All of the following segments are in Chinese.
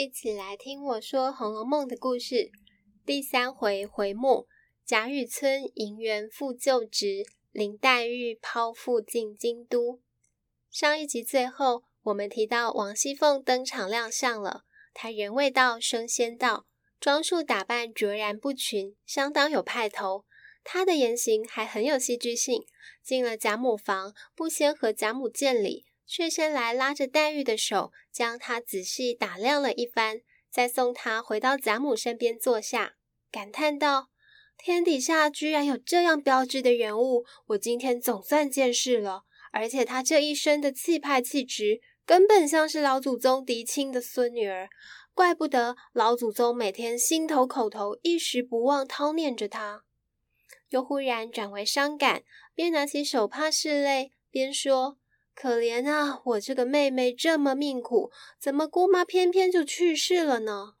一起来听我说《红楼梦》的故事。第三回回目：贾雨村银元复旧职，林黛玉抛负进京都。上一集最后，我们提到王熙凤登场亮相了，她人未到，声先到，装束打扮卓然不群，相当有派头。她的言行还很有戏剧性，进了贾母房，不先和贾母见礼。却先来拉着黛玉的手，将她仔细打量了一番，再送她回到贾母身边坐下，感叹道：“天底下居然有这样标致的人物，我今天总算见识了。而且她这一身的气派气质，根本像是老祖宗嫡亲的孙女儿，怪不得老祖宗每天心头口头一时不忘叨念着她。”又忽然转为伤感，边拿起手帕拭泪，边说。可怜啊，我这个妹妹这么命苦，怎么姑妈偏偏就去世了呢？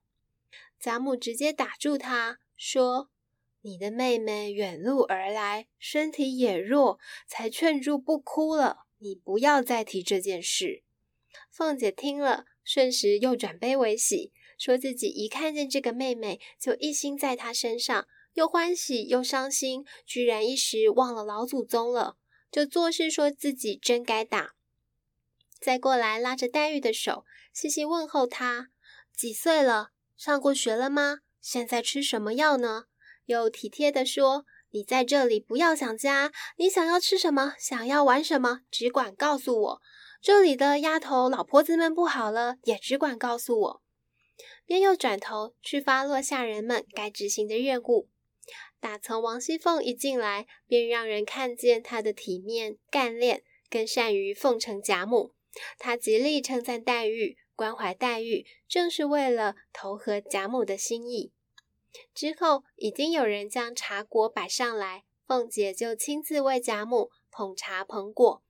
贾母直接打住她，说：“你的妹妹远路而来，身体也弱，才劝住不哭了。你不要再提这件事。”凤姐听了，瞬时又转悲为喜，说自己一看见这个妹妹，就一心在她身上，又欢喜又伤心，居然一时忘了老祖宗了。就作势说自己真该打，再过来拉着黛玉的手，细细问候她几岁了，上过学了吗？现在吃什么药呢？又体贴地说：“你在这里不要想家，你想要吃什么，想要玩什么，只管告诉我。这里的丫头老婆子们不好了，也只管告诉我。”便又转头去发落下人们该执行的任务。打从王熙凤一进来，便让人看见她的体面、干练，更善于奉承贾母。她极力称赞黛玉，关怀黛玉，正是为了投合贾母的心意。之后已经有人将茶果摆上来，凤姐就亲自为贾母捧茶捧果。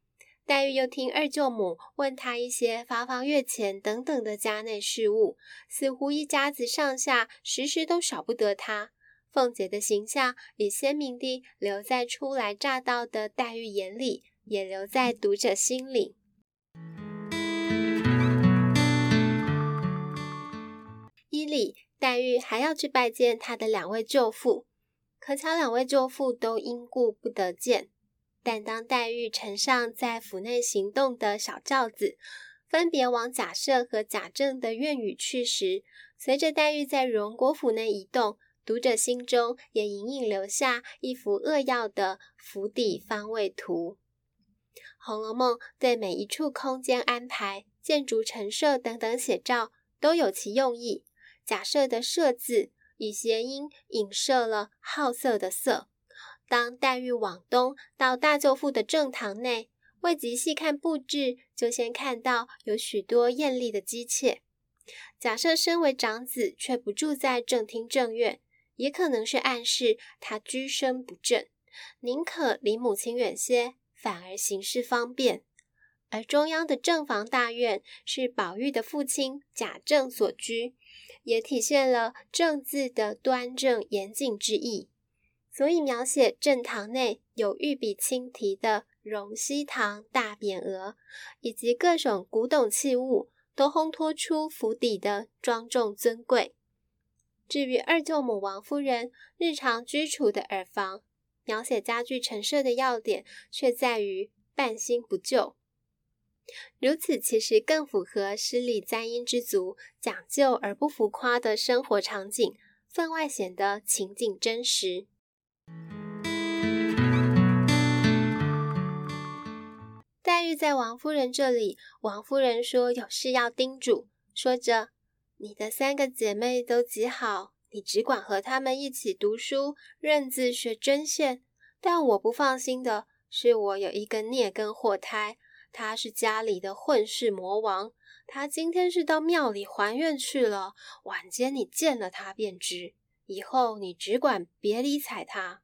黛玉又听二舅母问她一些发放月钱等等的家内事务，似乎一家子上下时时都少不得她。凤姐的形象也鲜明地留在初来乍到的黛玉眼里，也留在读者心里。依里，黛玉还要去拜见她的两位舅父，可巧两位舅父都因故不得见。但当黛玉乘上在府内行动的小轿子，分别往贾赦和贾政的院宇去时，随着黛玉在荣国府内移动。读者心中也隐隐留下一幅扼要的府邸方位图。《红楼梦》对每一处空间安排、建筑陈设等等写照都有其用意。贾赦的“设”字，以谐音影射了好色的“色”。当黛玉往东到大舅父的正堂内，未及细看布置，就先看到有许多艳丽的姬妾。贾赦身为长子，却不住在正厅正院。也可能是暗示他居身不正，宁可离母亲远些，反而行事方便。而中央的正房大院是宝玉的父亲贾政所居，也体现了“正”字的端正严谨之意。所以描写正堂内有御笔亲题的荣禧堂大匾额，以及各种古董器物，都烘托出府邸的庄重尊贵。至于二舅母王夫人日常居处的耳房，描写家具陈设的要点，却在于半新不旧。如此其实更符合诗里簪缨之族讲究而不浮夸的生活场景，分外显得情景真实。黛玉在王夫人这里，王夫人说有事要叮嘱，说着。你的三个姐妹都极好，你只管和她们一起读书、认字、学针线。但我不放心的是，我有一个孽根祸胎，他是家里的混世魔王。他今天是到庙里还愿去了，晚间你见了他便知。以后你只管别理睬他。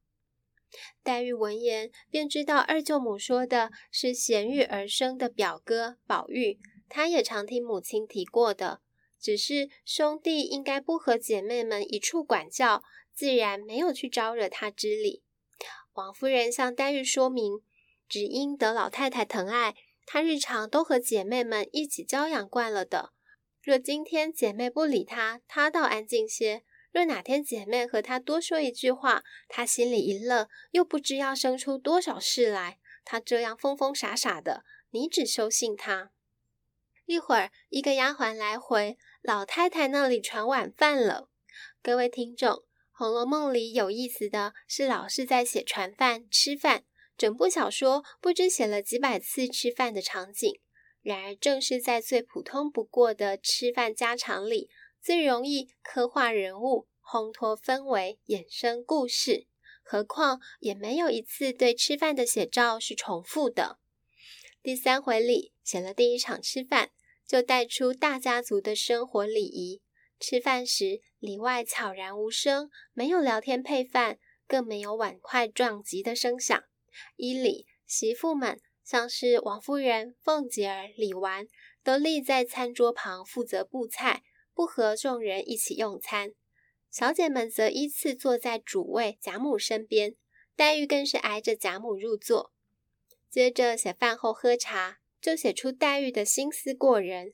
黛玉闻言，便知道二舅母说的是贤育而生的表哥宝玉，他也常听母亲提过的。只是兄弟应该不和姐妹们一处管教，自然没有去招惹他之理。王夫人向黛玉说明，只因得老太太疼爱，她日常都和姐妹们一起娇养惯了的。若今天姐妹不理她，她倒安静些；若哪天姐妹和她多说一句话，她心里一乐，又不知要生出多少事来。她这样疯疯傻傻的，你只收信她。一会儿，一个丫鬟来回，老太太那里传晚饭了。各位听众，《红楼梦》里有意思的是，老是在写传饭、吃饭，整部小说不知写了几百次吃饭的场景。然而，正是在最普通不过的吃饭家常里，最容易刻画人物、烘托氛围、衍生故事。何况，也没有一次对吃饭的写照是重复的。第三回里写了第一场吃饭，就带出大家族的生活礼仪。吃饭时里外悄然无声，没有聊天配饭，更没有碗筷撞击的声响。衣里媳妇们。像是王夫人、凤姐儿、李纨都立在餐桌旁负责布菜，不和众人一起用餐。小姐们则依次坐在主位贾母身边，黛玉更是挨着贾母入座。接着写饭后喝茶，就写出黛玉的心思过人。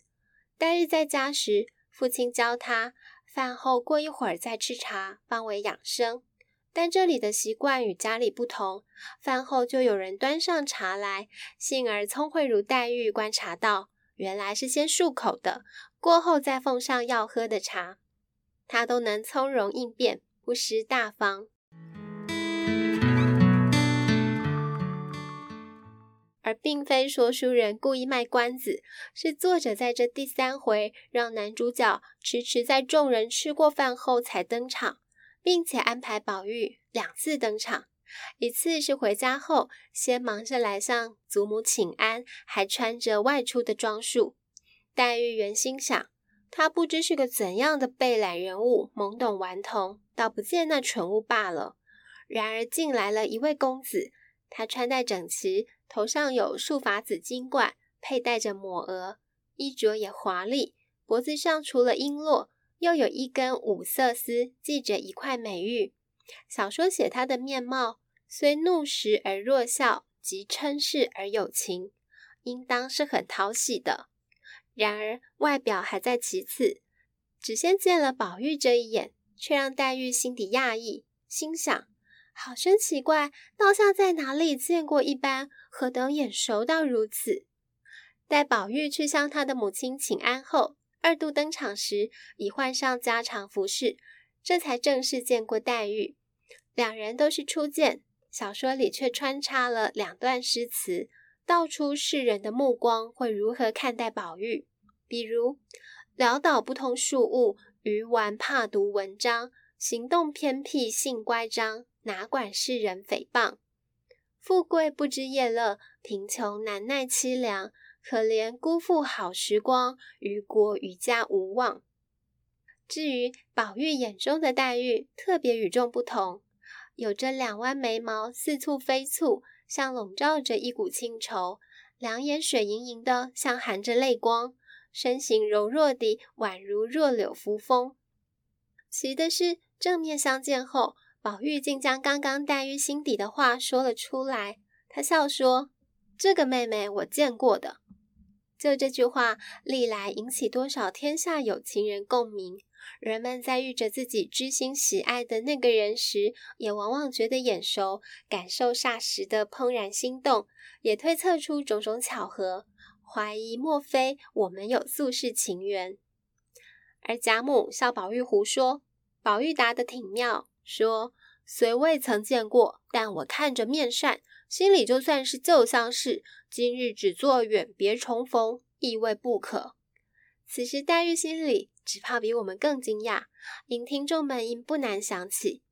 黛玉在家时，父亲教她饭后过一会儿再吃茶，方为养生。但这里的习惯与家里不同，饭后就有人端上茶来。幸而聪慧如黛玉观察到，原来是先漱口的，过后再奉上要喝的茶，她都能从容应变，不失大方。而并非说书人故意卖关子，是作者在这第三回让男主角迟迟在众人吃过饭后才登场。并且安排宝玉两次登场，一次是回家后先忙着来向祖母请安，还穿着外出的装束。黛玉原心想，他不知是个怎样的备览人物，懵懂顽童，倒不见那蠢物罢了。然而进来了一位公子，他穿戴整齐，头上有束发紫金冠，佩戴着抹额，衣着也华丽，脖子上除了璎珞。又有一根五色丝系着一块美玉。小说写他的面貌，虽怒时而弱笑，即嗔视而有情，应当是很讨喜的。然而外表还在其次，只先见了宝玉这一眼，却让黛玉心底讶异，心想：好生奇怪，倒像在哪里见过一般，何等眼熟到如此？待宝玉去向他的母亲请安后。二度登场时，已换上家常服饰，这才正式见过黛玉。两人都是初见，小说里却穿插了两段诗词，道出世人的目光会如何看待宝玉。比如“潦倒不通庶务，愚顽怕读文章，行动偏僻性乖张，哪管世人诽谤。富贵不知夜乐，贫穷难耐凄凉。”可怜辜负好时光，于国于家无望。至于宝玉眼中的黛玉，特别与众不同，有着两弯眉毛，似蹙非蹙，像笼罩着一股清愁；两眼水盈盈的，像含着泪光；身形柔弱的，宛如弱柳扶风。奇的是，正面相见后，宝玉竟将刚刚黛玉心底的话说了出来。他笑说：“这个妹妹，我见过的。”就这句话，历来引起多少天下有情人共鸣。人们在遇着自己知心喜爱的那个人时，也往往觉得眼熟，感受霎时的怦然心动，也推测出种种巧合，怀疑莫非我们有宿世情缘。而贾母笑宝玉胡说，宝玉答得挺妙，说：“虽未曾见过，但我看着面善。”心里就算是旧相识，今日只做远别重逢，亦未不可。此时黛玉心里只怕比我们更惊讶，因听众们应不难想起，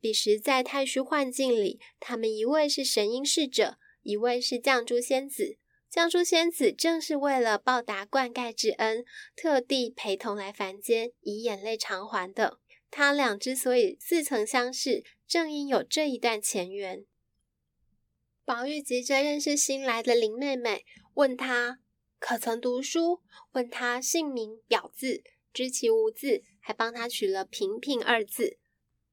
彼时在太虚幻境里，他们一位是神瑛侍者，一位是绛珠仙子。绛珠仙子正是为了报答灌溉之恩，特地陪同来凡间，以眼泪偿还的。他俩之所以似曾相识，正因有这一段前缘。宝玉急着认识新来的林妹妹，问她可曾读书，问她姓名表字，知其无字，还帮她取了“平平”二字，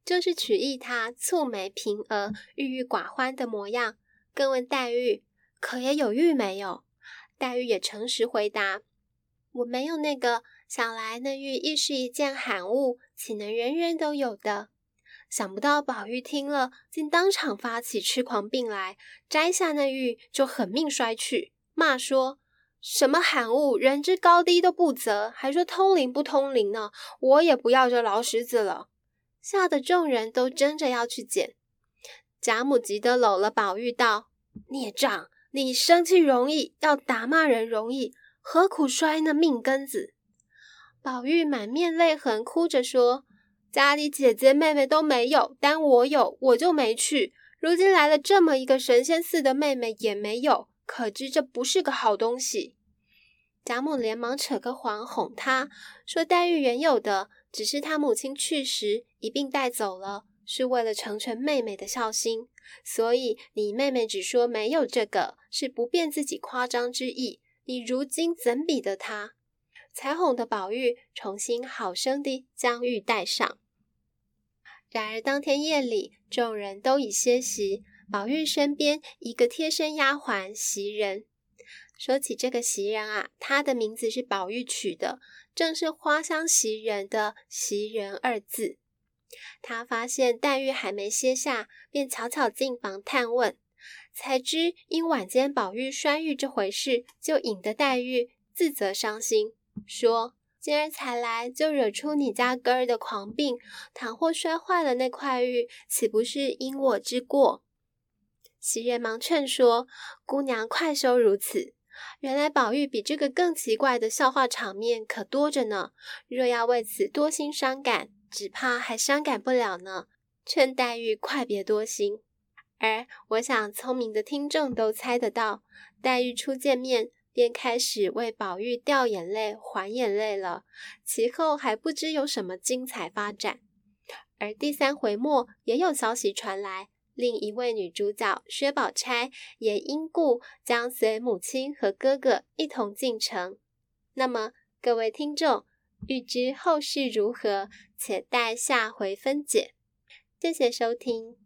就是取意她蹙眉平额、郁郁寡欢的模样。更问黛玉可也有玉没有？黛玉也诚实回答：“我没有那个，想来那玉亦是一件罕物，岂能人人都有的？想不到宝玉听了，竟当场发起痴狂病来，摘下那玉就狠命摔去，骂说：“什么罕物，人之高低都不择，还说通灵不通灵呢？我也不要这老石子了。”吓得众人都争着要去捡。贾母急得搂了宝玉道：“孽障，你生气容易，要打骂人容易，何苦摔那命根子？”宝玉满面泪痕，哭着说。家里姐姐妹妹都没有，但我有，我就没去。如今来了这么一个神仙似的妹妹也没有，可知这不是个好东西。贾母连忙扯个谎哄她，说黛玉原有的，只是她母亲去时一并带走了，是为了成全妹妹的孝心。所以你妹妹只说没有这个，是不便自己夸张之意。你如今怎比得她？才哄得宝玉重新好生地将玉带上。然而当天夜里，众人都已歇息，宝玉身边一个贴身丫鬟袭人。说起这个袭人啊，她的名字是宝玉取的，正是花香袭人的“袭人”二字。她发现黛玉还没歇下，便悄悄进房探问，才知因晚间宝玉摔玉这回事，就引得黛玉自责伤心。说：“今儿才来，就惹出你家哥儿的狂病。倘或摔坏了那块玉，岂不是因我之过？”袭人忙劝说：“姑娘快休如此。原来宝玉比这个更奇怪的笑话场面可多着呢。若要为此多心伤感，只怕还伤感不了呢。劝黛玉快别多心。而我想，聪明的听众都猜得到，黛玉初见面。”便开始为宝玉掉眼泪、还眼泪了，其后还不知有什么精彩发展。而第三回末也有消息传来，另一位女主角薛宝钗也因故将随母亲和哥哥一同进城。那么各位听众，欲知后事如何，且待下回分解。谢谢收听。